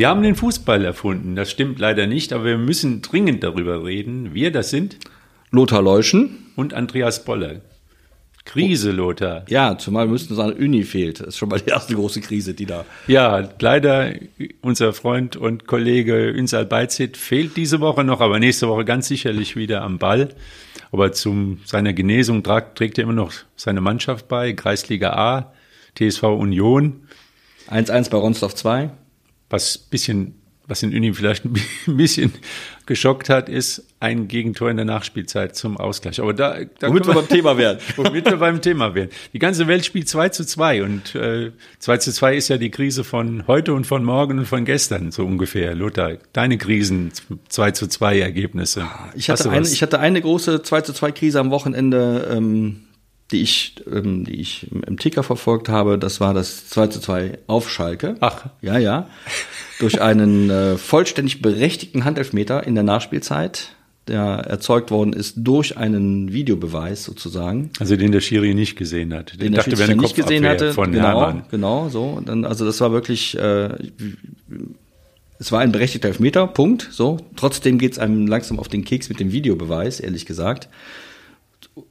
Wir haben den Fußball erfunden. Das stimmt leider nicht, aber wir müssen dringend darüber reden. Wir, das sind Lothar Leuschen. und Andreas Boller. Krise, Lothar. Ja, zumal wir müssten sagen, Uni fehlt. Das ist schon mal die erste große Krise, die da. Ja, leider unser Freund und Kollege Ünsal Beizit fehlt diese Woche noch, aber nächste Woche ganz sicherlich wieder am Ball. Aber zu seiner Genesung tragt, trägt er immer noch seine Mannschaft bei, Kreisliga A, TSV Union. 1-1 bei Ronsdorf 2. Was bisschen, was in Uni vielleicht ein bisschen geschockt hat, ist ein Gegentor in der Nachspielzeit zum Ausgleich. Aber da, da Womit wir beim Thema werden. womit wir beim Thema wären. Die ganze Welt spielt 2 zu 2 und äh, 2 zu 2 ist ja die Krise von heute und von morgen und von gestern, so ungefähr. Lothar, deine Krisen, 2 zu 2 Ergebnisse. Ich Hast hatte, eine, ich hatte eine große 2 zu 2 Krise am Wochenende, ähm, die ich, ähm, die ich im, Ticker verfolgt habe. Das war das 2 zu 2 auf Schalke. Ach. Ja, ja. Durch einen äh, vollständig berechtigten Handelfmeter in der Nachspielzeit, der erzeugt worden ist durch einen Videobeweis sozusagen. also den der Schiri nicht gesehen hat. den der wäre Schiedsrichter eine nicht gesehen hatte. Von genau, Hermann. genau, so. Und dann, also das war wirklich, äh, es war ein berechtigter Elfmeter, Punkt. So. Trotzdem geht's einem langsam auf den Keks mit dem Videobeweis, ehrlich gesagt.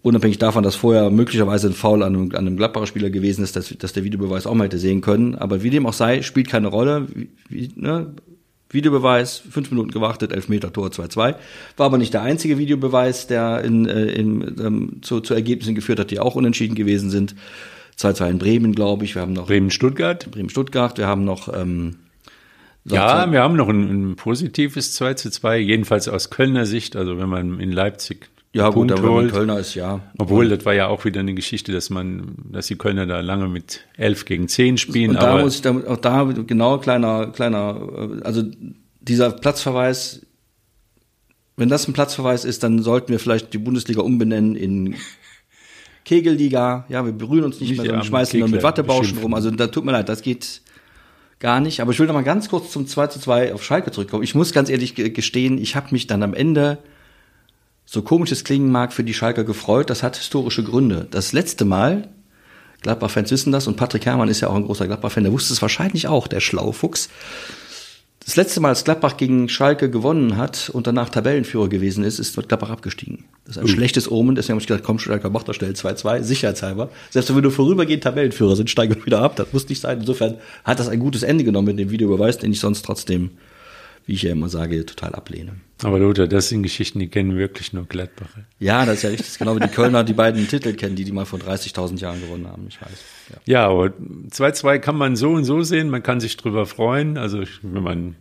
Unabhängig davon, dass vorher möglicherweise ein Foul an einem, an einem Gladbacher Spieler gewesen ist, dass, dass der Videobeweis auch mal hätte sehen können. Aber wie dem auch sei, spielt keine Rolle. Wie, wie, ne? Videobeweis, fünf Minuten gewartet, Elfmeter, Tor 2-2. War aber nicht der einzige Videobeweis, der in, äh, in, ähm, zu, zu Ergebnissen geführt hat, die auch unentschieden gewesen sind. 2-2 in Bremen, glaube ich. Wir haben noch Bremen-Stuttgart. Bremen-Stuttgart. Wir haben noch ähm, Ja, wir haben noch ein, ein positives 2 zu 2, jedenfalls aus Kölner Sicht. Also wenn man in Leipzig ja einen gut, Punkt aber holt. Kölner ist, ja. Obwohl, das war ja auch wieder eine Geschichte, dass man, dass die Kölner da lange mit 11 gegen 10 spielen. Und da aber muss ich da, auch da genau kleiner kleiner also dieser Platzverweis wenn das ein Platzverweis ist, dann sollten wir vielleicht die Bundesliga umbenennen in Kegelliga. Ja, wir berühren uns nicht, Nicht mehr, sondern schmeißen nur mit Kegler Wattebauschen rum. Also da tut mir leid, das geht gar nicht. Aber ich will noch mal ganz kurz zum 2 zu 2 auf Schalke zurückkommen. Ich muss ganz ehrlich ge- gestehen, ich habe mich dann am Ende so komisch es klingen mag, für die Schalker gefreut. Das hat historische Gründe. Das letzte Mal, Gladbach-Fans wissen das, und Patrick Herrmann ist ja auch ein großer Gladbach-Fan, der wusste es wahrscheinlich auch, der schlaue Fuchs. Das letzte Mal, als Gladbach gegen Schalke gewonnen hat und danach Tabellenführer gewesen ist, ist Gladbach abgestiegen. Das ist ein schlechtes Omen, deswegen habe ich gedacht, komm, Schalke macht das schnell 2-2, sicherheitshalber. Selbst wenn wir vorübergehend Tabellenführer sind, steigen wir wieder ab. Das muss nicht sein. Insofern hat das ein gutes Ende genommen mit dem Videobeweis, den ich sonst trotzdem, wie ich ja immer sage, total ablehne. Aber Lothar, das sind Geschichten, die kennen wirklich nur Gladbacher. Ja, das ist ja richtig. Genau wie die Kölner die beiden Titel kennen, die die mal vor 30.000 Jahren gewonnen haben. Ich weiß. Ja. Ja, aber 2-2 kann man so und so sehen. Man kann sich drüber freuen. Also, wenn man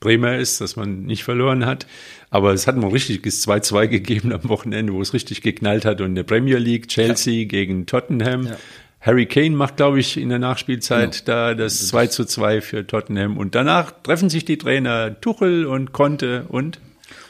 Bremer ist, dass man nicht verloren hat. Aber es hat mal ein richtiges 2-2 gegeben am Wochenende, wo es richtig geknallt hat. Und in der Premier League, Chelsea gegen Tottenham. Ja. Harry Kane macht, glaube ich, in der Nachspielzeit Genau. da das 2 zu 2 für Tottenham. Und danach treffen sich die Trainer Tuchel und Conte und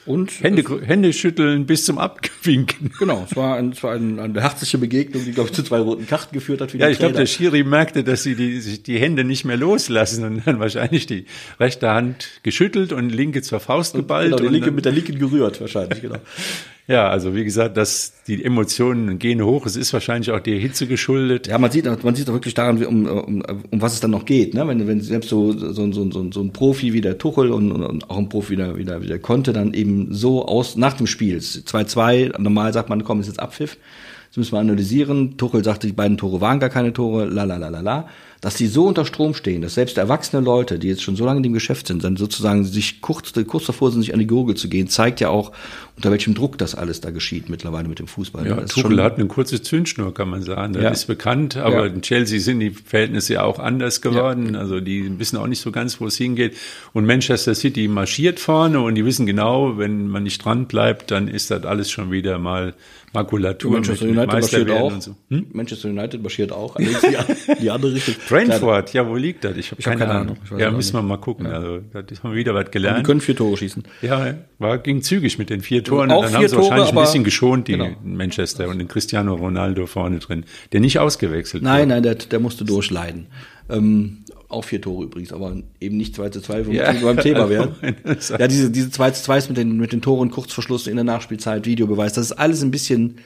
Und Hände, Hände schütteln bis zum Abwinken. Genau, es war, ein, es war ein, eine herzliche Begegnung, die, glaube ich, zu zwei roten Karten geführt hat Ja, die ich glaube, der Schiri merkte, dass sie die, sich die Hände nicht mehr loslassen und dann wahrscheinlich die rechte Hand geschüttelt und linke zur Faust geballt. Genau, die und linke dann, mit der linken gerührt, wahrscheinlich, genau. ja, also wie gesagt, dass die Emotionen gehen hoch. Es ist wahrscheinlich auch der Hitze geschuldet. Ja, man sieht, man sieht auch wirklich daran, um, um, um was es dann noch geht. Ne? Wenn, wenn selbst so, so, so, so, so ein Profi wie der Tuchel und, und, und auch ein Profi wie der, wie, der, wie der Conte dann eben so aus nach dem Spiel, 2-2, normal sagt man, komm, ist jetzt Abpfiff. Das müssen wir analysieren. Tuchel sagte, die beiden Tore waren gar keine Tore, la la la la la. Dass die so unter Strom stehen, dass selbst erwachsene Leute, die jetzt schon so lange in dem Geschäft sind, dann sozusagen sich kurz, kurz davor sind, sich an die Gurgel zu gehen, zeigt ja auch, unter welchem Druck das alles da geschieht mittlerweile mit dem Fußball. Ja, Das ist Tuchel hat eine kurze Zündschnur, kann man sagen. Das Ja. ist bekannt, aber Ja. in Chelsea sind die Verhältnisse ja auch anders geworden. Also die wissen auch nicht so ganz, wo es hingeht. Und Manchester City marschiert vorne und die wissen genau, wenn man nicht dran bleibt, dann ist das alles schon wieder mal Makulatur Manchester mit, mit United marschiert Meisterwerden auch. und so. Hm? Manchester United marschiert auch. Die, die andere Richtung. Brentford, ja, wo liegt das? Ich habe hab keine, keine Ahnung. Ahnung. Ja, müssen wir nicht. mal gucken. Also, das haben wir wieder was Die gelernt. können vier Tore schießen. Ja, war, ging zügig mit den vier Toren. Auch und dann vier haben sie Tore, wahrscheinlich ein aber- bisschen geschont, die genau. Manchester und den Cristiano Ronaldo vorne drin, der nicht ausgewechselt Nein, nein, der, der musste durchleiden. Ähm, auch vier Tore übrigens, aber eben nicht 2 zu 2, wo Ja. wir beim Thema wären. Also, Ja, diese, diese 2 zu 2 mit den, mit den Toren, Kurzverschluss in der Nachspielzeit, Videobeweis, das ist alles ein bisschen,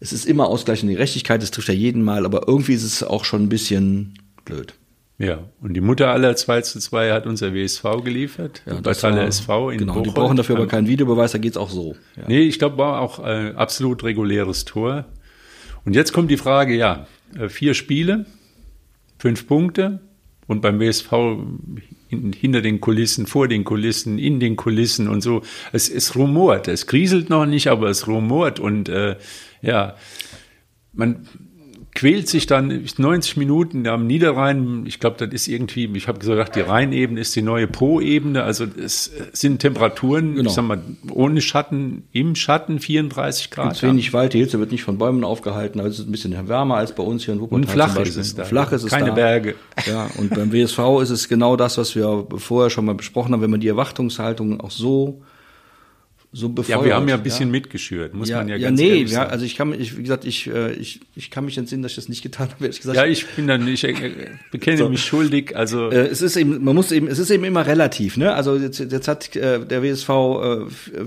es ist immer ausgleichende Gerechtigkeit, das trifft ja jeden Mal, aber irgendwie ist es auch schon ein bisschen blöd. Ja, und die Mutter aller 2 zu 2 hat unser WSV geliefert, Ja, war- SV in Genau, die Bocholt. brauchen dafür aber keinen Videobeweis, da geht's auch so. Ja. Nee, ich glaube, war auch äh, absolut reguläres Tor. Und jetzt kommt die Frage, ja, äh, vier Spiele, fünf Punkte und beim WSV hin, hinter den Kulissen, vor den Kulissen, in den Kulissen und so. Es, es rumort, es kriselt noch nicht, aber es rumort und äh, ja, man quält sich dann 90 Minuten am Niederrhein. Ich glaube, das ist irgendwie, ich habe gesagt, die Rheinebene ist die neue Po-Ebene. Also es sind Temperaturen, Genau. ich sag mal, ohne Schatten, im Schatten 34 Grad. Gibt's wenig Wald, die Hitze wird nicht von Bäumen aufgehalten, also es ist ein bisschen wärmer als bei uns hier in Wuppertal. Und flach ist es da. Flach ist es Keine da. Berge. Ja, und beim WSV ist es genau das, was wir vorher schon mal besprochen haben, wenn man die Erwartungshaltung auch so, so befeuert. Ja, wir haben ja ein bisschen mitgeschürt, muss ja, man ja, ja, ganz nee, ehrlich ja, sagen. also ich kann mich, wie gesagt, ich, äh, ich, ich kann mich entsinnen, dass ich das nicht getan habe, ehrlich gesagt. ja, ich bin dann, ich äh, bekenne mich schuldig, also Äh, es ist eben, man muss eben, es ist eben immer relativ, ne? Also jetzt, jetzt hat der WSV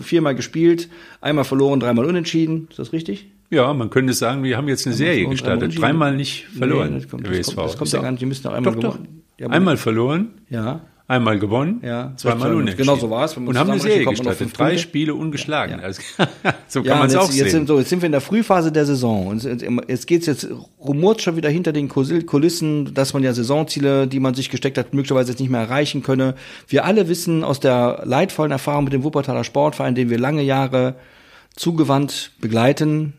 viermal gespielt, einmal verloren, dreimal unentschieden. Ist das richtig? ja, man könnte sagen, wir haben jetzt eine Serie gestartet, dreimal nicht verloren, Nee, das kommt, der das WSV. kommt, das kommt ja gar nicht, die müssen auch einmal Doch, doch. Ja, Einmal verloren, Ja. Einmal gewonnen, Ja, zweimal unentschieden. genau so war es. Und haben eine Serie gestartet, drei Punkte. Spiele ungeschlagen. Also, so kann Ja, man es auch jetzt, sehen. sind, so, jetzt sind wir in der Frühphase der Saison und jetzt, geht's jetzt rumort schon wieder hinter den Kulissen, dass man ja Saisonziele, die man sich gesteckt hat, möglicherweise jetzt nicht mehr erreichen könne. Wir alle wissen aus der leidvollen Erfahrung mit dem Wuppertaler Sportverein, den wir lange Jahre zugewandt begleiten,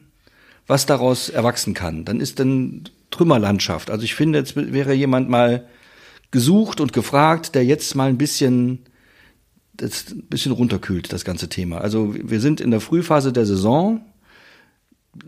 was daraus erwachsen kann. Dann ist dann Trümmerlandschaft. Also ich finde, jetzt wäre jemand mal gesucht und gefragt, der jetzt mal ein bisschen das ein bisschen runterkühlt, das ganze Thema. Also wir sind in der Frühphase der Saison.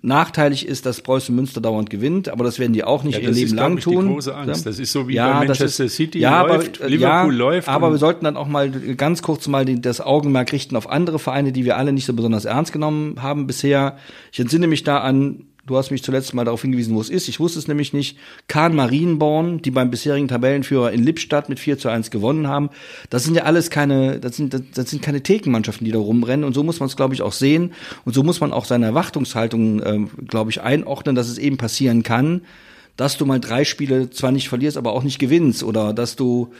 Nachteilig ist, dass Preußen Münster dauernd gewinnt, aber das werden die auch nicht Ja, ihr das Leben ist, lang ich, die tun. große Angst. Das ist so wie Ja, bei das Manchester ist- City ja, läuft, aber, äh, Liverpool ja, läuft. Aber wir sollten dann auch mal ganz kurz mal die, das Augenmerk richten auf andere Vereine, die wir alle nicht so besonders ernst genommen haben bisher. Ich entsinne mich da an, du hast mich zuletzt mal darauf hingewiesen, wo es ist. Ich wusste es nämlich nicht. Kahn Marienborn, die beim bisherigen Tabellenführer in Lippstadt mit 4 zu 1 gewonnen haben. Das sind ja alles keine, das sind, das, sind keine Thekenmannschaften, die da rumrennen. Und so muss man es, glaube ich, auch sehen. Und so muss man auch seine Erwartungshaltung, ähm, glaube ich, einordnen, dass es eben passieren kann, dass du mal drei Spiele zwar nicht verlierst, aber auch nicht gewinnst. Oder dass du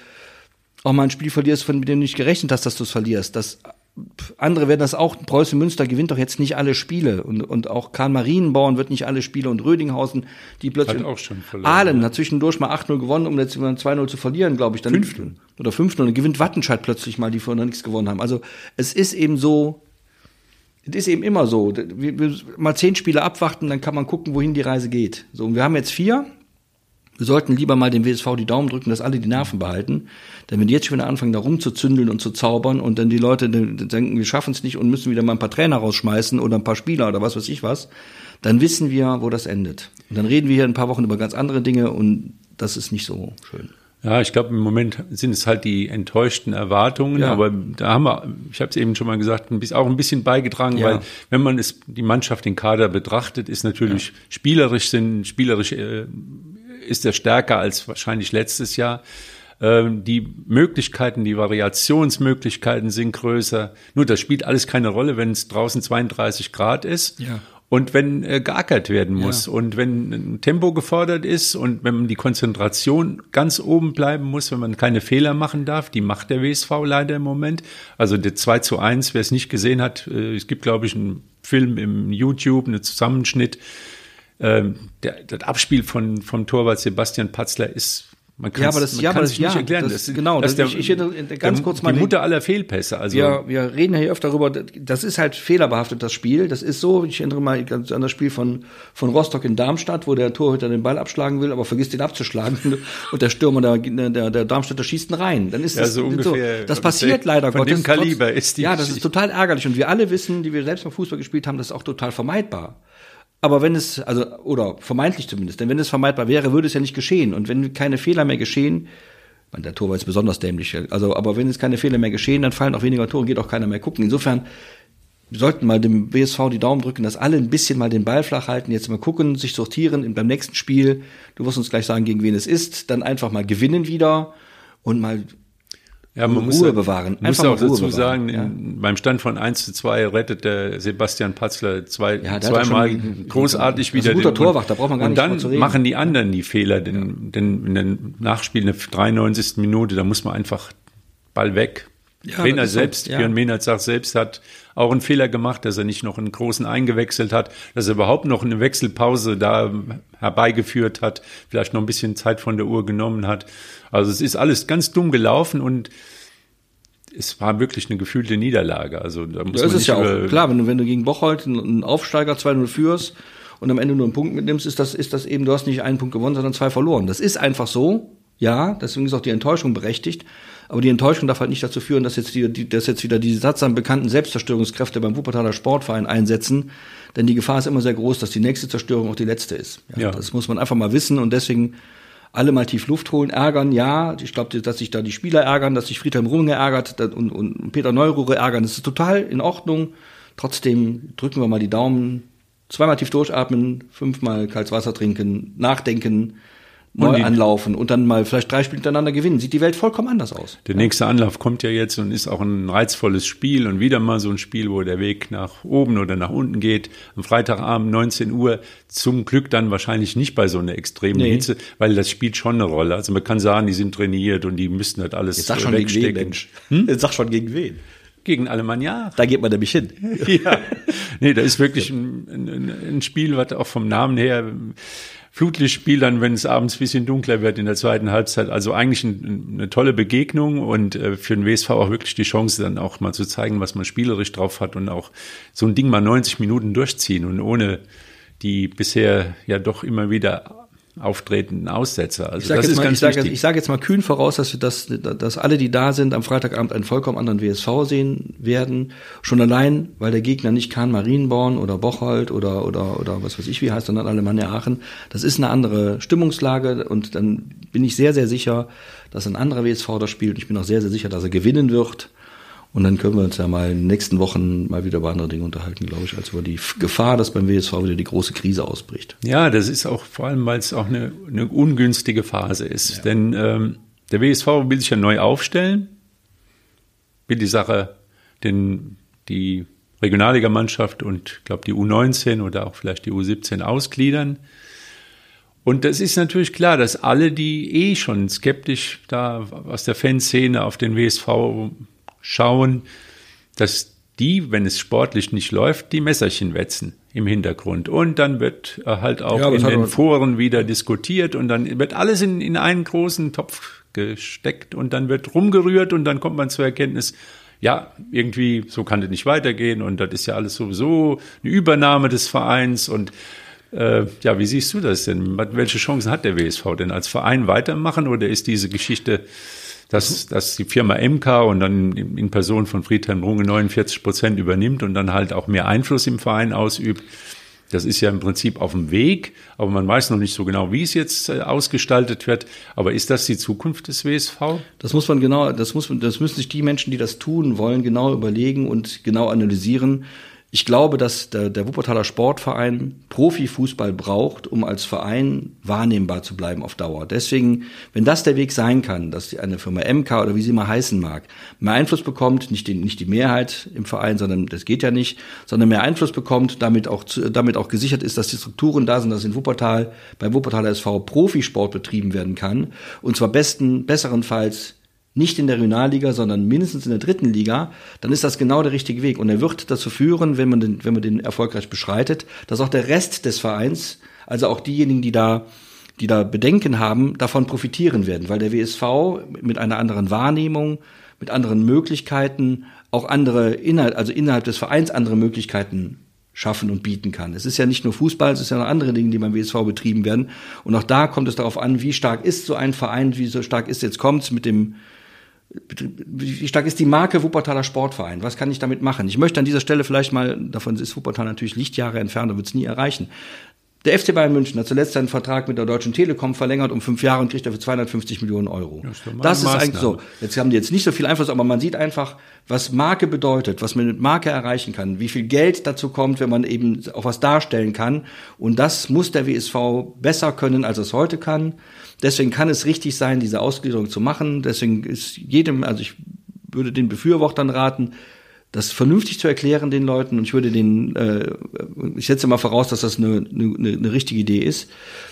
auch mal ein Spiel verlierst, von dem du nicht gerechnet hast, dass du es verlierst. Das, andere werden das auch. Preußen Münster gewinnt doch jetzt nicht alle Spiele. Und, und auch Karl Marienborn wird nicht alle Spiele. Und Rödinghausen, die plötzlich. Hat auch schon verloren, Ahlen hat zwischendurch mal 8-0 gewonnen, um jetzt mal 2-0 zu verlieren, glaube ich. Dann 5-0. Oder 5-0. Dann gewinnt Wattenscheid plötzlich mal, die vorher noch nichts gewonnen haben. Also es ist eben so, es ist eben immer so. Wir, wir mal zehn Spiele abwarten, dann kann man gucken, wohin die Reise geht. So, und wir haben jetzt vier. Wir sollten lieber mal dem WSV die Daumen drücken, dass alle die Nerven behalten. Denn wenn die jetzt schon wieder anfangen, da rumzuzündeln und zu zaubern und dann die Leute denken, wir schaffen es nicht und müssen wieder mal ein paar Trainer rausschmeißen oder ein paar Spieler oder was weiß ich was, dann wissen wir, wo das endet. Und dann reden wir hier in ein paar Wochen über ganz andere Dinge und das ist nicht so schön. Ja, ich glaube, im Moment sind es halt die enttäuschten Erwartungen, Ja. aber da haben wir, ich habe es eben schon mal gesagt, ein bisschen, auch ein bisschen beigetragen, Ja. weil wenn man es, die Mannschaft, den Kader betrachtet, ist natürlich spielerisch sind, spielerisch äh, ist er stärker als wahrscheinlich letztes Jahr. Ähm, die Möglichkeiten, die Variationsmöglichkeiten sind größer. Nur das spielt alles keine Rolle, wenn es draußen 32 Grad ist. Ja. Und wenn äh, geackert werden muss Ja. und wenn ein Tempo gefordert ist und wenn man die Konzentration ganz oben bleiben muss, wenn man keine Fehler machen darf, die macht der WSV leider im Moment. Also der 2 zu 1, wer es nicht gesehen hat, äh, es gibt, glaube ich, einen Film im YouTube, einen Zusammenschnitt. Ähm, der, das Abspiel von, vom Torwart Sebastian Patzler ist man kann Ja, aber das- man ja, aber das- nicht ja, erklären. das- genau, das das- ich- ich ganz der, kurz mal die den- Mutter aller Fehlpässe. Also wir, wir reden ja hier öfter darüber, das ist halt fehlerbehaftet, das Spiel. Das ist so, ich erinnere mal ganz an das Spiel von, von Rostock in Darmstadt, wo der Torhüter den Ball abschlagen will, aber vergisst ihn abzuschlagen. Und der Stürmer, der, der, der Darmstädter schießt ihn rein. Dann ist Ja, das so ungefähr. Das passiert leider Von Gottes. dem Kaliber ist die Ja, das ist total ärgerlich. Und wir alle wissen, die wir selbst mal Fußball gespielt haben, das ist auch total vermeidbar. Aber wenn es, also, oder vermeintlich zumindest, denn wenn es vermeidbar wäre, würde es ja nicht geschehen. Und wenn keine Fehler mehr geschehen, meine, der Tor war jetzt besonders dämlich, also, aber wenn es keine Fehler mehr geschehen, dann fallen auch weniger Tore geht auch keiner mehr gucken. Insofern, wir sollten mal dem BSV die Daumen drücken, dass alle ein bisschen mal den Ball flach halten, jetzt mal gucken, sich sortieren beim nächsten Spiel, du wirst uns gleich sagen, gegen wen es ist, dann einfach mal gewinnen wieder und mal Ja, man Ruhe muss, ja- bewahren. muss Einfach auch Ruhe dazu bewahren, sagen, ja. in, beim Stand von 1 zu 2 rettet der Sebastian Patzler zwei, Ja, zweimal großartig ist ein wieder. guter den- Torwart, da braucht man gar und nicht dann zu reden. machen die anderen die Fehler, denn, denn in den Nachspiel in der 93. Minute, da muss man einfach Ball weg. Ja, Trainer selbst, ja. Björn Mehnert sagt selbst, hat auch einen Fehler gemacht, dass er nicht noch einen großen eingewechselt hat, dass er überhaupt noch eine Wechselpause da herbeigeführt hat, vielleicht noch ein bisschen Zeit von der Uhr genommen hat. Also es ist alles ganz dumm gelaufen und es war wirklich eine gefühlte Niederlage. Also da muss Ja, man ist nicht ja auch. Klar, wenn du, wenn du gegen Bocholt einen- einen Aufsteiger 2-0 führst und am Ende nur einen Punkt mitnimmst, ist das, ist das eben, du hast nicht einen Punkt gewonnen, sondern zwei verloren. Das ist einfach so. Ja, deswegen ist auch die Enttäuschung berechtigt. Aber die Enttäuschung darf halt nicht dazu führen, dass jetzt, die, die, dass jetzt wieder die sattsam bekannten Selbstzerstörungskräfte beim Wuppertaler Sportverein einsetzen. Denn die Gefahr ist immer sehr groß, dass die nächste Zerstörung auch die letzte ist. Ja. Das muss man einfach mal wissen und deswegen alle mal tief Luft holen, ärgern, ja. Ich glaube, dass sich da die Spieler ärgern, dass sich Friedhelm Runge ärgert und, und Peter Neururer ärgern. Das ist total in Ordnung. Trotzdem drücken wir mal die Daumen, zweimal tief durchatmen, fünfmal kaltes Wasser trinken, nachdenken, neu die- anlaufen und dann mal vielleicht drei Spiele hintereinander gewinnen. Sieht die Welt vollkommen anders aus. Der nächste Anlauf kommt ja jetzt und ist auch ein reizvolles Spiel und wieder mal so ein Spiel, wo der Weg nach oben oder nach unten geht. Am Freitagabend 19 Uhr zum Glück dann wahrscheinlich nicht bei so einer extremen Nee. Hitze, weil das spielt schon eine Rolle. Also man kann sagen, die sind trainiert und die müssten das alles Jetzt sag äh, schon gegen wen, wegstecken. Mensch. Hm? Jetzt sag schon gegen wen. Gegen Alemannia. Da geht man nämlich hin. ja. Nee, da ist wirklich ein, ein, ein Spiel, was auch vom Namen her Flutlichtspiel dann, wenn es abends ein bisschen dunkler wird in der zweiten Halbzeit. Also eigentlich ein, eine tolle Begegnung und äh, für den WSV auch wirklich die Chance, dann auch mal zu zeigen, was man spielerisch drauf hat und auch so ein Ding mal 90 Minuten durchziehen und ohne die bisher ja doch immer wieder auftretenden Aussetzer. Also Ich sage jetzt, mal, ich sag, ich sag jetzt mal kühn voraus, dass, wir das, dass alle, die da sind, am Freitagabend einen vollkommen anderen WSV sehen werden. Schon allein, weil der Gegner nicht Kahn Marienborn oder Bocholt oder, oder, oder was weiß ich wie heißt, sondern Alemannia Aachen. Das ist eine andere Stimmungslage und dann bin ich sehr, sehr sicher, dass ein anderer WSV das spielt. Ich bin auch sehr, sehr sicher, dass er gewinnen wird. Und dann können wir uns ja mal in den nächsten Wochen mal wieder über andere Dinge unterhalten, glaube ich, als über die Gefahr, dass beim WSV wieder die große Krise ausbricht. Ja, das ist auch vor allem, weil es auch eine, eine ungünstige Phase ist. Denn ähm, der WSV will sich ja neu aufstellen, will die Sache, denn die Regionalligamannschaft und ich glaube die U19 oder auch vielleicht die U17 ausgliedern. Und das ist natürlich klar, dass alle, die eh schon skeptisch da aus der Fanszene auf den WSV schauen, dass die, wenn es sportlich nicht läuft, die Messerchen wetzen im Hintergrund. Und dann wird äh, halt auch Ja, in den Foren wieder diskutiert und dann wird alles in, in einen großen Topf gesteckt und dann wird rumgerührt und dann kommt man zur Erkenntnis, ja, irgendwie so kann das nicht weitergehen und das ist ja alles sowieso eine Übernahme des Vereins und äh, ja, wie siehst du das denn? Welche Chancen hat der WSV denn als Verein weitermachen oder ist diese Geschichte, dass, dass die Firma MK und dann in Person von Friedhelm Runge 49 Prozent übernimmt und dann halt auch mehr Einfluss im Verein ausübt? Das ist ja im Prinzip auf dem Weg, aber man weiß noch nicht so genau, wie es jetzt äh, ausgestaltet wird. Aber ist das die Zukunft des WSV? Das muss man genau, das muss man, das müssen sich die Menschen, die das tun wollen, genau überlegen und genau analysieren. Ich glaube, dass der, der Wuppertaler Sportverein Profifußball braucht, um als Verein wahrnehmbar zu bleiben auf Dauer. Deswegen, wenn das der Weg sein kann, dass eine Firma MK oder wie sie mal heißen mag, mehr Einfluss bekommt, nicht die, nicht die Mehrheit im Verein, sondern das geht ja nicht, sondern mehr Einfluss bekommt, damit auch, damit auch gesichert ist, dass die Strukturen da sind, dass in Wuppertal, beim Wuppertaler SV Profisport betrieben werden kann. Und zwar besten, besserenfalls nicht in der Regionalliga, sondern mindestens in der dritten Liga, dann ist das genau der richtige Weg. Und er wird dazu führen, wenn man den, wenn man den erfolgreich beschreitet, dass auch der Rest des Vereins, also auch diejenigen, die da, die da Bedenken haben, davon profitieren werden, weil der WSV mit einer anderen Wahrnehmung, mit anderen Möglichkeiten, auch andere Inhalt, also innerhalb des Vereins andere Möglichkeiten schaffen und bieten kann. Es ist ja nicht nur Fußball, es ist ja noch andere Dinge, die beim WSV betrieben werden. Und auch da kommt es darauf an, wie stark ist so ein Verein, wie so stark ist jetzt kommt mit dem wie stark ist die Marke Wuppertaler Sportverein? Was kann ich damit machen? Ich möchte an dieser Stelle vielleicht mal, davon ist Wuppertal natürlich Lichtjahre entfernt und wird es nie erreichen. Der FC Bayern München hat zuletzt seinen Vertrag mit der Deutschen Telekom verlängert um fünf Jahre und kriegt dafür 250 Millionen Euro. Das ist, das ist eigentlich so. Jetzt haben die jetzt nicht so viel Einfluss, aber man sieht einfach, was Marke bedeutet, was man mit Marke erreichen kann, wie viel Geld dazu kommt, wenn man eben auch was darstellen kann. Und das muss der WSV besser können, als es heute kann. Deswegen kann es richtig sein, diese Ausgliederung zu machen. Deswegen ist jedem, also ich würde den Befürwortern raten, das vernünftig zu erklären den Leuten und ich würde den, äh, ich setze mal voraus, dass das eine, eine, eine richtige Idee ist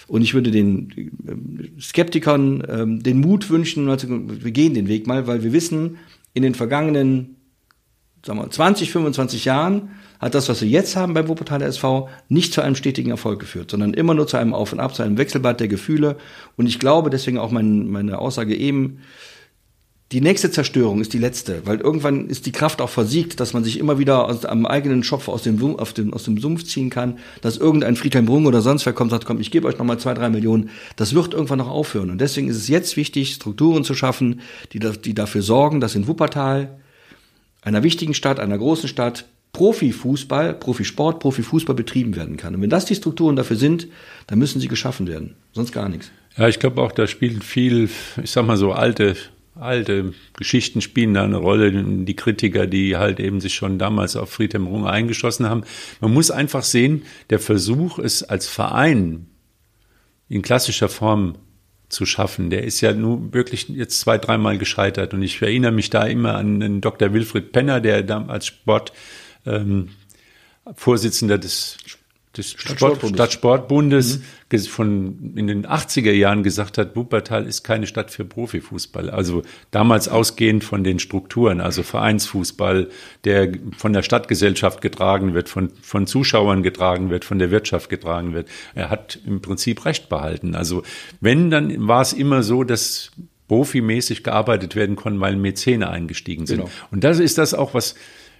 und ich würde den äh, Skeptikern äh, den Mut wünschen, wir gehen den Weg mal, weil wir wissen, in den vergangenen sagen wir, 20, 25 Jahren hat das, was wir jetzt haben beim Wuppertaler SV, nicht zu einem stetigen Erfolg geführt, sondern immer nur zu einem Auf und Ab, zu einem Wechselbad der Gefühle. Und ich glaube, deswegen auch mein, meine Aussage eben, die nächste Zerstörung ist die letzte, weil irgendwann ist die Kraft auch versiegt, dass man sich immer wieder aus, am eigenen Schopf aus dem, auf dem, aus dem Sumpf ziehen kann, dass irgendein Friedhelm Brung oder sonst wer kommt und sagt, komm, ich gebe euch nochmal zwei, drei Millionen. Das wird irgendwann noch aufhören. Und deswegen ist es jetzt wichtig, Strukturen zu schaffen, die, die dafür sorgen, dass in Wuppertal, einer wichtigen Stadt, einer großen Stadt, Profifußball, Profisport, Profifußball betrieben werden kann. Und wenn das die Strukturen dafür sind, dann müssen sie geschaffen werden. Sonst gar nichts. Ja, ich glaube auch, da spielt viel, ich sag mal so, alte alte Geschichten spielen da eine Rolle, die Kritiker, die halt eben sich schon damals auf Friedhelm Runge eingeschossen haben. Man muss einfach sehen, der Versuch, es als Verein in klassischer Form zu schaffen, der ist ja nur wirklich jetzt zwei, dreimal gescheitert. Und ich erinnere mich da immer an den Dr. Wilfried Penner, der da als Sport ähm, Vorsitzender des des Stadtsportbundes, Stadtsportbundes mhm. von in den 80er Jahren gesagt hat, Wuppertal ist keine Stadt für Profifußball. Also damals ausgehend von den Strukturen, also Vereinsfußball, der von der Stadtgesellschaft getragen wird, von, von Zuschauern getragen wird, von der Wirtschaft getragen wird. Er hat im Prinzip Recht behalten. Also wenn, dann war es immer so, dass profimäßig gearbeitet werden konnte, weil Mäzene eingestiegen sind. Genau. Und das ist das auch, was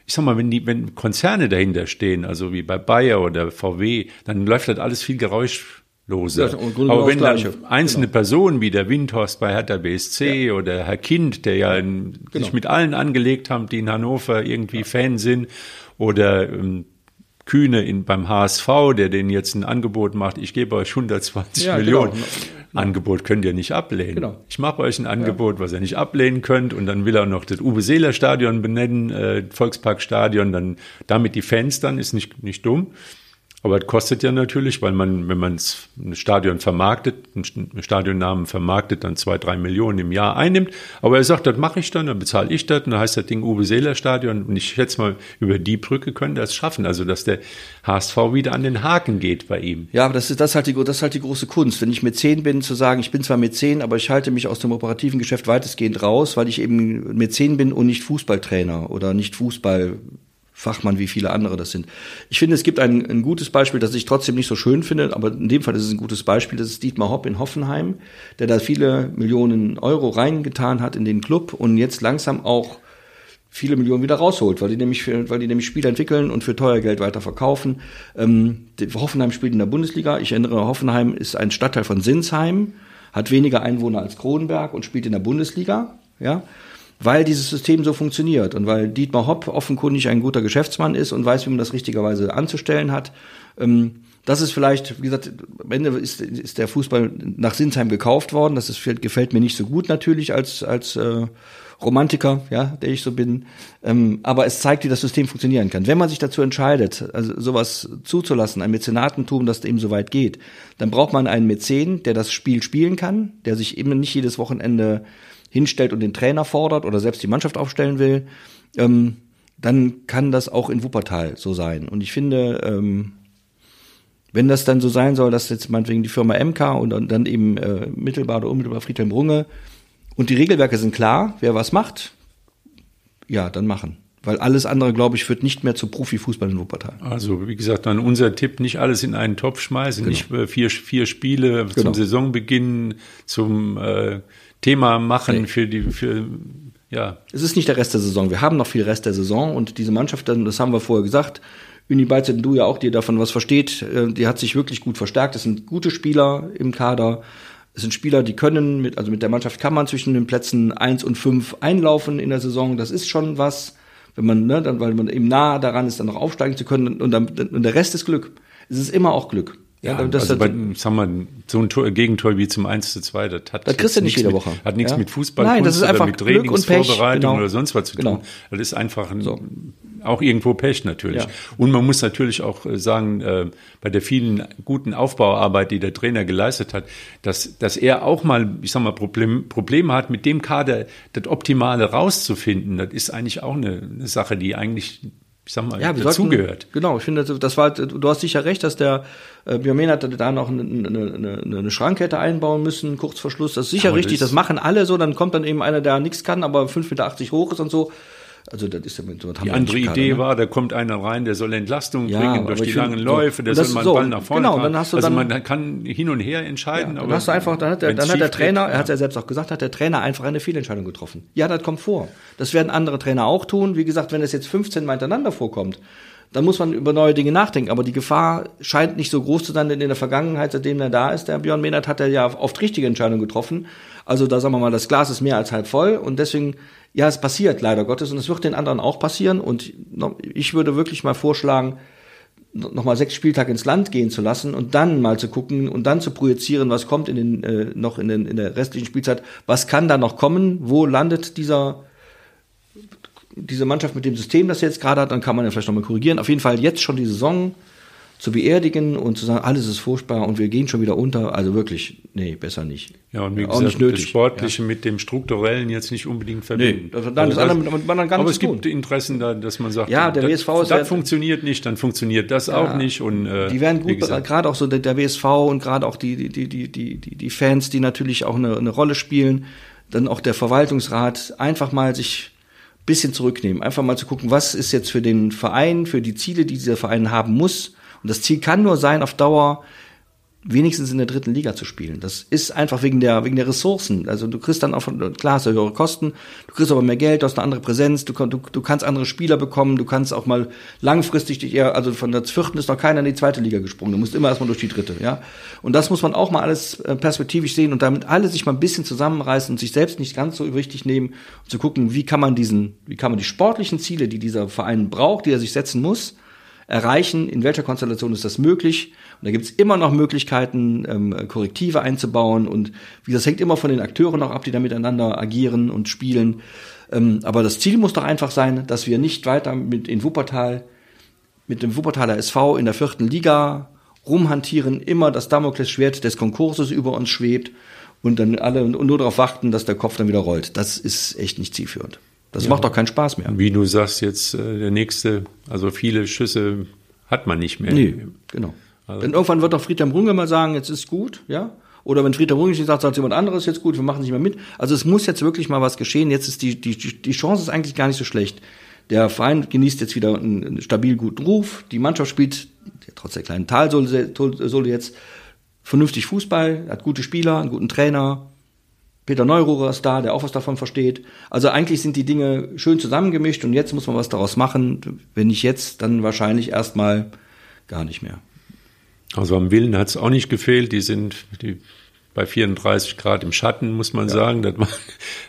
ich sag mal, wenn die, wenn Konzerne dahinter stehen, also wie bei Bayer oder VW, dann läuft das alles viel geräuschloser. Ja, Aber wenn dann einzelne genau. Personen wie der Windhorst bei Hertha BSC ja. oder Herr Kind, der ja in, genau. sich mit allen angelegt haben, die in Hannover irgendwie ja. Fan sind, oder ähm, Kühne in, beim HSV, der denen jetzt ein Angebot macht, ich gebe euch 120 ja, Millionen. Genau. Angebot könnt ihr nicht ablehnen. Genau. Ich mache euch ein Angebot, ja. was ihr nicht ablehnen könnt und dann will er noch das Uwe Seeler Stadion benennen, äh, Volksparkstadion, dann damit die Fans dann ist nicht nicht dumm. Aber es kostet ja natürlich, weil man, wenn man ein Stadion vermarktet, einen Stadionnamen vermarktet, dann zwei, drei Millionen im Jahr einnimmt. Aber er sagt, das mache ich dann, dann bezahle ich das, und dann heißt das Ding Uwe Seeler Stadion. Und ich schätze mal, über die Brücke können das schaffen. Also, dass der HSV wieder an den Haken geht bei ihm. Ja, aber das ist, das ist halt die, das ist halt die große Kunst. Wenn ich Mäzen bin, zu sagen, ich bin zwar Mäzen, aber ich halte mich aus dem operativen Geschäft weitestgehend raus, weil ich eben Mäzen bin und nicht Fußballtrainer oder nicht Fußball Fachmann, wie viele andere das sind. Ich finde, es gibt ein, ein gutes Beispiel, das ich trotzdem nicht so schön finde, aber in dem Fall ist es ein gutes Beispiel. Das ist Dietmar Hopp in Hoffenheim, der da viele Millionen Euro reingetan hat in den Club und jetzt langsam auch viele Millionen wieder rausholt, weil die nämlich, weil die nämlich Spiele entwickeln und für teuer Geld weiter verkaufen. Ähm, Hoffenheim spielt in der Bundesliga. Ich erinnere, Hoffenheim ist ein Stadtteil von Sinsheim, hat weniger Einwohner als Kronenberg und spielt in der Bundesliga. Ja, weil dieses System so funktioniert und weil Dietmar Hopp offenkundig ein guter Geschäftsmann ist und weiß, wie man das richtigerweise anzustellen hat. Ähm, das ist vielleicht, wie gesagt, am Ende ist, ist der Fußball nach Sinsheim gekauft worden. Das ist, gefällt mir nicht so gut natürlich als, als äh, Romantiker, ja, der ich so bin. Ähm, aber es zeigt, wie das System funktionieren kann. Wenn man sich dazu entscheidet, also sowas zuzulassen, ein Mäzenatentum, das eben so weit geht, dann braucht man einen Mäzen, der das Spiel spielen kann, der sich eben nicht jedes Wochenende hinstellt und den Trainer fordert oder selbst die Mannschaft aufstellen will, ähm, dann kann das auch in Wuppertal so sein. Und ich finde, ähm, wenn das dann so sein soll, dass jetzt meinetwegen die Firma MK und dann eben äh, mittelbar oder unmittelbar Friedhelm Runge und die Regelwerke sind klar, wer was macht, ja, dann machen. Weil alles andere, glaube ich, führt nicht mehr zu Profifußball in Wuppertal. Also, wie gesagt, dann unser Tipp, nicht alles in einen Topf schmeißen, genau. nicht äh, vier, vier Spiele genau. zum Saisonbeginn, zum äh, Thema machen nee. für die, für, ja. Es ist nicht der Rest der Saison. Wir haben noch viel Rest der Saison und diese Mannschaft, das haben wir vorher gesagt, Uni Beizet, du ja auch, die davon was versteht, äh, die hat sich wirklich gut verstärkt. Es sind gute Spieler im Kader. Es sind Spieler, die können, mit, also mit der Mannschaft kann man zwischen den Plätzen eins und fünf einlaufen in der Saison. Das ist schon was, wenn man, ne, dann, weil man eben nah daran ist, dann noch aufsteigen zu können. Und, dann, und der Rest ist Glück. Es ist immer auch Glück. Ja, ja das also bei, sagen wir, so ein Tor, Gegentor wie zum 1 zu 2, das hat das kriegst du nicht jede Woche. Mit, hat nichts ja? mit Fußball Nein, das ist einfach mit Trainingsvorbereitung genau. oder sonst was zu genau. tun. Das ist einfach ein, so. Auch irgendwo Pech natürlich. Ja. Und man muss natürlich auch äh, sagen, äh, bei der vielen guten Aufbauarbeit, die der Trainer geleistet hat, dass, dass er auch mal, ich sag mal, Problem, Probleme hat, mit dem Kader das Optimale rauszufinden. Das ist eigentlich auch eine, eine Sache, die eigentlich ich sag mal, ja, dazugehört. Genau, ich finde, das war, du hast sicher recht, dass der äh, Biomen hatte da noch eine, eine, eine, eine Schranke hätte einbauen müssen, kurz vor Schluss. Das ist sicher Aber richtig, das- das machen alle so, dann kommt dann eben einer, der nichts kann, aber 5,80 Meter hoch ist und so. Also das ist ja mit so Die andere Idee war, da kommt einer rein, der soll Entlastung Ja, bringen durch die finde, langen Läufe, der soll mal so, Ball nach vorne genau, dann hast du also dann- man kann hin und her entscheiden. Dann aber hast du einfach, dann hat der, dann hat der Trainer, geht, er hat ja selbst auch gesagt, hat der Trainer einfach eine Fehlentscheidung getroffen. Ja, das kommt vor. Das werden andere Trainer auch tun. Wie gesagt, wenn es jetzt 15 Mal hintereinander vorkommt, dann muss man über neue Dinge nachdenken. Aber die Gefahr scheint nicht so groß zu sein, denn in der Vergangenheit, seitdem er da ist, der Björn Mehnert, hat er ja oft richtige Entscheidungen getroffen. Also da sagen wir mal, das Glas ist mehr als halb voll und deswegen, ja, es passiert leider Gottes und es wird den anderen auch passieren. Und ich würde wirklich mal vorschlagen, noch mal sechs Spieltage ins Land gehen zu lassen und dann mal zu gucken und dann zu projizieren, was kommt in den äh, noch in, den, in der restlichen Spielzeit, was kann da noch kommen, wo landet dieser diese Mannschaft mit dem System, das sie jetzt gerade hat, dann kann man ja vielleicht nochmal korrigieren. Auf jeden Fall jetzt schon die Saison zu beerdigen und zu sagen, alles ist furchtbar und wir gehen schon wieder unter. Also wirklich, nee, besser nicht. Ja, und wie auch gesagt, nicht nötig. das Sportliche mit dem Strukturellen jetzt nicht unbedingt verbinden. das hat dann das andere mit- mit gar aber es zu gibt Interessen da, dass man sagt, Ja, der das, WSV ist das ja- funktioniert nicht, dann funktioniert das auch nicht. Und, äh, Die werden gut, gerade auch so der, der WSV und gerade auch die, die, die, die, die, die, die Fans, die natürlich auch eine, eine Rolle spielen, dann auch der Verwaltungsrat, einfach mal sich ein bisschen zurücknehmen, einfach mal zu gucken, was ist jetzt für den Verein, für die Ziele, die dieser Verein haben muss. Und das Ziel kann nur sein, auf Dauer wenigstens in der dritten Liga zu spielen. Das ist einfach wegen der, wegen der Ressourcen. Also du kriegst dann auch, klar, hast du höhere Kosten, du kriegst aber mehr Geld, du hast eine andere Präsenz, du, du, du kannst andere Spieler bekommen, du kannst auch mal langfristig dich eher, also von der vierten ist noch keiner in die zweite Liga gesprungen, du musst immer erstmal durch die dritte, ja. Und das muss man auch mal alles äh, perspektivisch sehen und damit alle sich mal ein bisschen zusammenreißen und sich selbst nicht ganz so wichtig nehmen und zu gucken, wie kann man diesen, wie kann man die sportlichen Ziele, die dieser Verein braucht, die er sich setzen muss, erreichen, in welcher Konstellation ist das möglich. Und da gibt's immer noch Möglichkeiten, ähm, Korrektive einzubauen. Und wie das hängt immer von den Akteuren auch ab, die da miteinander agieren und spielen. Ähm, aber das Ziel muss doch einfach sein, dass wir nicht weiter mit in Wuppertal, mit dem Wuppertaler SV in der vierten Liga rumhantieren, immer das Damoklesschwert des Konkurses über uns schwebt und dann alle nur darauf warten, dass der Kopf dann wieder rollt. Das ist echt nicht zielführend. Das macht doch keinen Spaß mehr. wie du sagst, jetzt äh, der nächste, also viele Schüsse hat man nicht mehr. Nee, genau. Also- Denn irgendwann wird doch Friedhelm Runge mal sagen, jetzt ist gut, ja? Oder wenn Friedhelm Runge nicht sagt, sagt jemand anderes jetzt gut, wir machen nicht mehr mit. Also es muss jetzt wirklich mal was geschehen. Jetzt ist die, die, die Chance ist eigentlich gar nicht so schlecht. Der Verein genießt jetzt wieder einen, stabil guten Ruf. Die Mannschaft spielt, trotz der kleinen Talsohle Sohle jetzt, vernünftig Fußball, hat gute Spieler, einen guten Trainer. Peter Neururer ist da, der auch was davon versteht. Also eigentlich sind die Dinge schön zusammengemischt und jetzt muss man was daraus machen. Wenn nicht jetzt, dann wahrscheinlich erstmal gar nicht mehr. Also am Willen hat es auch nicht gefehlt. Die sind die bei 34 Grad im Schatten, muss man sagen. Das war,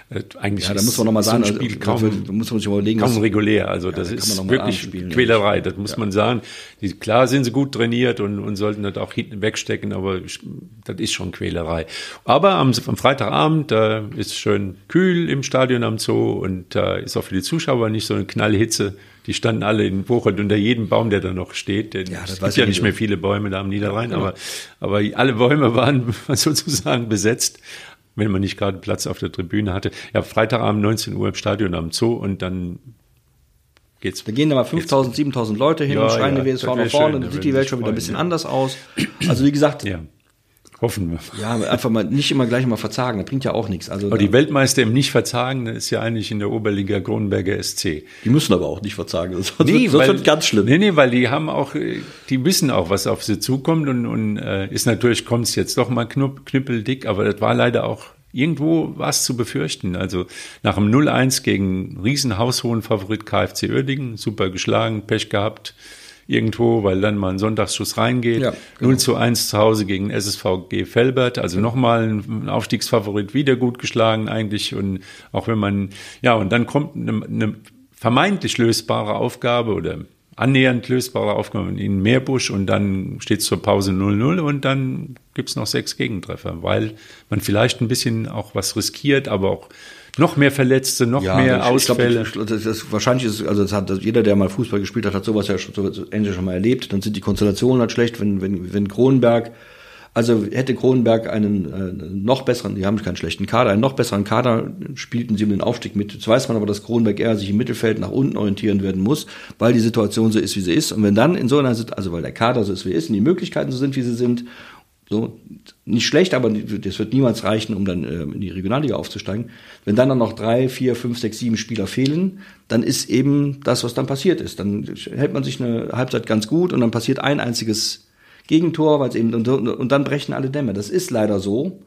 äh, eigentlich Ja, da muss man noch mal so ein sagen, Spiel also, kaum, da muss man sich überlegen, kaum was- regulär. Also das da kann man ist wirklich spielen, Quälerei. Das muss man sagen. Die, klar sind sie gut trainiert und, und sollten das auch hinten wegstecken, aber das ist schon Quälerei. Aber am, am Freitagabend, da ist schön kühl im Stadion am Zoo und da ist auch für die Zuschauer nicht so eine Knallhitze. Die standen alle in Woche unter jedem Baum, der da noch steht. Denn Ja, das es gibt ja ich nicht mehr viele Bäume da am Niederrhein, aber, aber alle Bäume waren sozusagen besetzt, wenn man nicht gerade Platz auf der Tribüne hatte. Ja, Freitagabend 19 Uhr im Stadion am Zoo und dann geht's. Da gehen da mal 5000, 7000 Leute hin Ja, und schreien ja, die WSV nach vorne, dann da sieht die Welt schon wieder ein bisschen ja. anders aus. Also wie gesagt, Ja, hoffen wir. ja, einfach mal nicht immer gleich mal verzagen, das bringt ja auch nichts. Also Aber die Weltmeister im Nicht-Verzagen, das ist ja eigentlich in der Oberliga Kronenberger SC. die müssen aber auch nicht verzagen, sonst, sonst weil- wird ganz schlimm. Nee, nee, weil die haben auch, äh, die wissen auch, was auf sie zukommt und, und äh, ist natürlich, kommt es jetzt doch mal knupp, knüppeldick, aber das war leider auch irgendwo was zu befürchten. Also nach dem 0-1 gegen riesenhaushohen Favorit KfC Uerdingen, super geschlagen, Pech gehabt irgendwo, weil dann mal ein Sonntagsschuss reingeht. Ja, genau. 0 zu 1 zu Hause gegen SSVG Felbert, also nochmal ein Aufstiegsfavorit wieder gut geschlagen eigentlich und auch wenn man, ja, und dann kommt eine, eine vermeintlich lösbare Aufgabe oder annähernd lösbare Aufgaben in Meerbusch und dann steht zur Pause 0-0 und dann gibt's noch sechs Gegentreffer, weil man vielleicht ein bisschen auch was riskiert, aber auch noch mehr Verletzte, noch ja, mehr Ausfälle. Ich glaub, das, das, wahrscheinlich ist also das hat jeder, der mal Fußball gespielt hat, hat sowas ja schon, so, endlich schon mal erlebt. Dann sind die Konstellationen halt schlecht, wenn wenn wenn Kronenberg also hätte Kronenberg einen äh, noch besseren, die haben keinen schlechten Kader, einen noch besseren Kader, spielten sie um den Aufstieg mit. Jetzt weiß man aber, dass Kronenberg eher sich im Mittelfeld nach unten orientieren werden muss, weil die Situation so ist, wie sie ist. Und wenn dann in so einer Situation, also weil der Kader so ist, wie er ist, und die Möglichkeiten so sind, wie sie sind, so nicht schlecht, aber das wird niemals reichen, um dann äh, in die Regionalliga aufzusteigen. Wenn dann, dann noch drei, vier, fünf, sechs, sieben Spieler fehlen, dann ist eben das, was dann passiert ist. Dann hält man sich eine Halbzeit ganz gut und dann passiert ein einziges Gegentor, weil es eben und, und, dann brechen alle Dämme. Das ist leider so.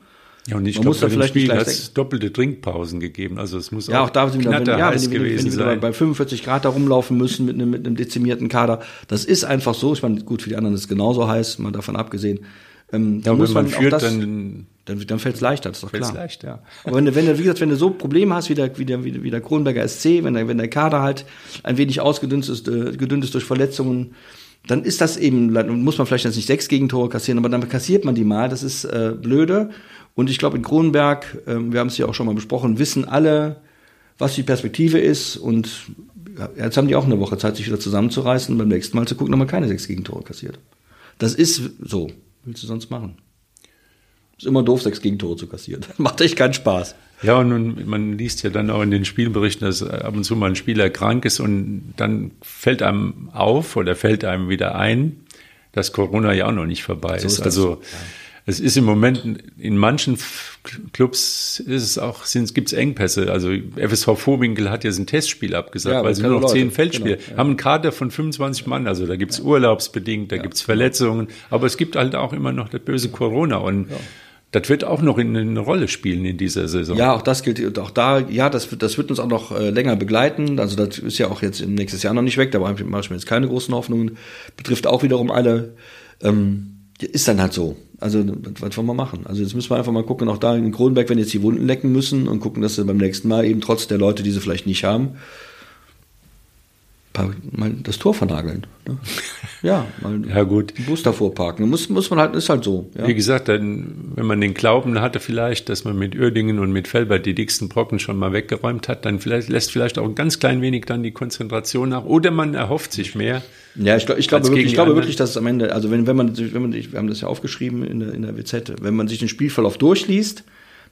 Ja, und ich glaube, bei dem Spiel hat es doppelte Trinkpausen gegeben. Also es muss ja, auch, da sind wir, wenn, ja, wenn, wenn, wenn, wenn bei 45 Grad da rumlaufen müssen mit einem, mit einem dezimierten Kader. Das ist einfach so. Ich meine, gut, für die anderen ist es genauso heiß, mal davon abgesehen. Ähm, ja, muss wenn man, man führt, das, dann, dann, dann fällt es leichter, das ist doch klar. leicht, ja. Aber wenn du, wenn du, wie gesagt, wenn du so Probleme hast wie der, wie der, wie der Kronberger SC, wenn der, wenn der Kader halt ein wenig ausgedünnt ist, äh, gedünnt ist durch Verletzungen, dann ist das eben, muss man vielleicht jetzt nicht sechs Gegentore kassieren, aber dann kassiert man die mal, das ist äh, blöde. Und ich glaube, in Kronenberg, äh, wir haben es ja auch schon mal besprochen, wissen alle, was die Perspektive ist. Und jetzt haben die auch eine Woche Zeit, sich wieder zusammenzureißen und beim nächsten Mal zu gucken, ob man keine sechs Gegentore kassiert. Das ist so. Willst du sonst machen? Ist immer doof, sechs Gegentore zu kassieren. Macht echt keinen Spaß. Ja, und nun, man liest ja dann auch in den Spielberichten, dass ab und zu mal ein Spieler krank ist und dann fällt einem auf oder fällt einem wieder ein, dass Corona ja auch noch nicht vorbei so ist. ist also ja. Es ist im Moment in manchen Clubs ist es auch sind gibt's Engpässe. Also FSV Vorwinkel hat jetzt ein Testspiel abgesagt, ja, weil sie nur noch Leute. zehn Feldspiele genau, ja. haben einen Kader von 25 Mann. Also da gibt's urlaubsbedingt, da gibt's Verletzungen, aber es gibt halt auch immer noch das böse Corona und das wird auch noch in, eine Rolle spielen in dieser Saison. Ja, auch das gilt, auch da, ja, das, wird, das wird uns auch noch äh, länger begleiten. Also das ist ja auch jetzt im nächsten Jahr noch nicht weg, da mache ich mir jetzt keine großen Hoffnungen. Betrifft auch wiederum alle. Ähm, ist dann halt so. Also, was wollen wir machen? Also, jetzt müssen wir einfach mal gucken, auch da in Kronenberg, wenn jetzt die Wunden lecken müssen und gucken, dass sie beim nächsten Mal eben trotz der Leute, die sie vielleicht nicht haben, mal das Tor vernageln. Ne? Ja, mal ja, gut. einen Bus davor parken. Muss, muss man halt, ist halt so. Ja? Wie gesagt, dann, wenn man den Glauben hatte vielleicht, dass man mit Uerdingen und mit Felbert die dicksten Brocken schon mal weggeräumt hat, dann vielleicht, lässt vielleicht auch ein ganz klein wenig dann die Konzentration nach. Oder man erhofft sich mehr. Ja, ich, ich glaube, wirklich, ich glaube wirklich, dass es am Ende, also wenn, wenn man, wenn man, wir haben das ja aufgeschrieben in der, in der WZ, wenn man sich den Spielverlauf durchliest,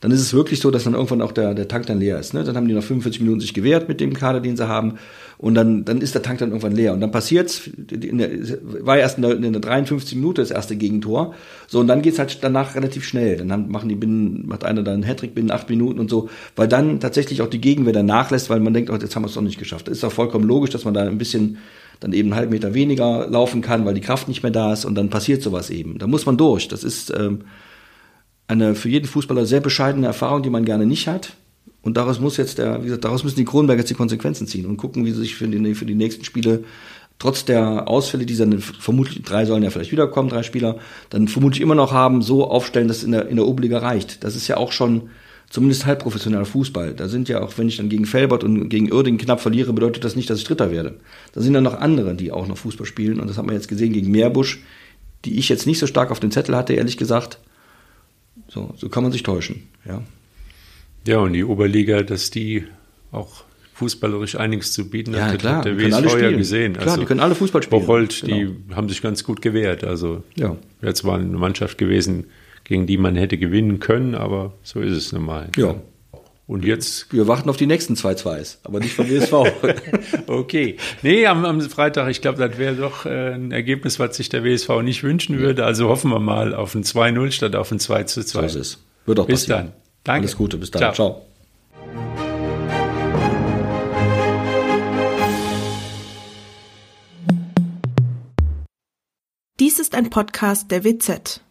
dann ist es wirklich so, dass dann irgendwann auch der, der Tank dann leer ist. Ne? Dann haben die noch 45 Minuten sich gewehrt mit dem Kader, den sie haben. Und dann, dann ist der Tank dann irgendwann leer. Und dann passiert's, der, war erst in der, in der 53 Minute das erste Gegentor. So, und dann geht's halt danach relativ schnell. Dann haben, machen die binnen, macht einer dann einen Hattrick binnen acht Minuten und so, weil dann tatsächlich auch die Gegenwehr dann nachlässt, weil man denkt, oh, jetzt haben wir es doch nicht geschafft. Das ist auch vollkommen logisch, dass man da ein bisschen dann eben einen halben Meter weniger laufen kann, weil die Kraft nicht mehr da ist und dann passiert sowas eben. Da muss man durch. Das ist, ähm, eine für jeden Fußballer sehr bescheidene Erfahrung, die man gerne nicht hat. Und daraus muss jetzt der, wie gesagt, daraus müssen die Kronenberger jetzt die Konsequenzen ziehen und gucken, wie sie sich für die, für die nächsten Spiele trotz der Ausfälle, die dann vermutlich drei sollen ja vielleicht wiederkommen, drei Spieler, dann vermutlich immer noch haben, so aufstellen, dass es in der, in der Oberliga reicht. Das ist ja auch schon zumindest halb professioneller Fußball. Da sind ja auch, wenn ich dann gegen Felbert und gegen Uerdingen knapp verliere, bedeutet das nicht, dass ich Dritter werde. Da sind dann noch andere, die auch noch Fußball spielen. Und das hat man jetzt gesehen gegen Meerbusch, die ich jetzt nicht so stark auf den Zettel hatte, ehrlich gesagt. So, so kann man sich täuschen, ja. Ja, und die Oberliga, dass die auch fußballerisch einiges zu bieten ja, hat, klar, hat der WSV ja gesehen. Klar, also, die können alle Fußball spielen. Bocholt, genau. die haben sich ganz gut gewehrt. Also ja. jetzt war eine Mannschaft gewesen, gegen die man hätte gewinnen können, aber so ist es nun mal. Ja. Und jetzt? Wir warten auf die nächsten zwei Zweis, aber nicht vom WSV. okay. Nee, am, am Freitag, ich glaube, das wäre doch äh, ein Ergebnis, was sich der WSV nicht wünschen würde. Also hoffen wir mal auf ein 2-0 statt auf ein 2 2. So ist es. Wird auch bis passieren. dann. Danke. Alles Gute, bis dann. Ciao. Ciao. Dies ist ein Podcast der WZ.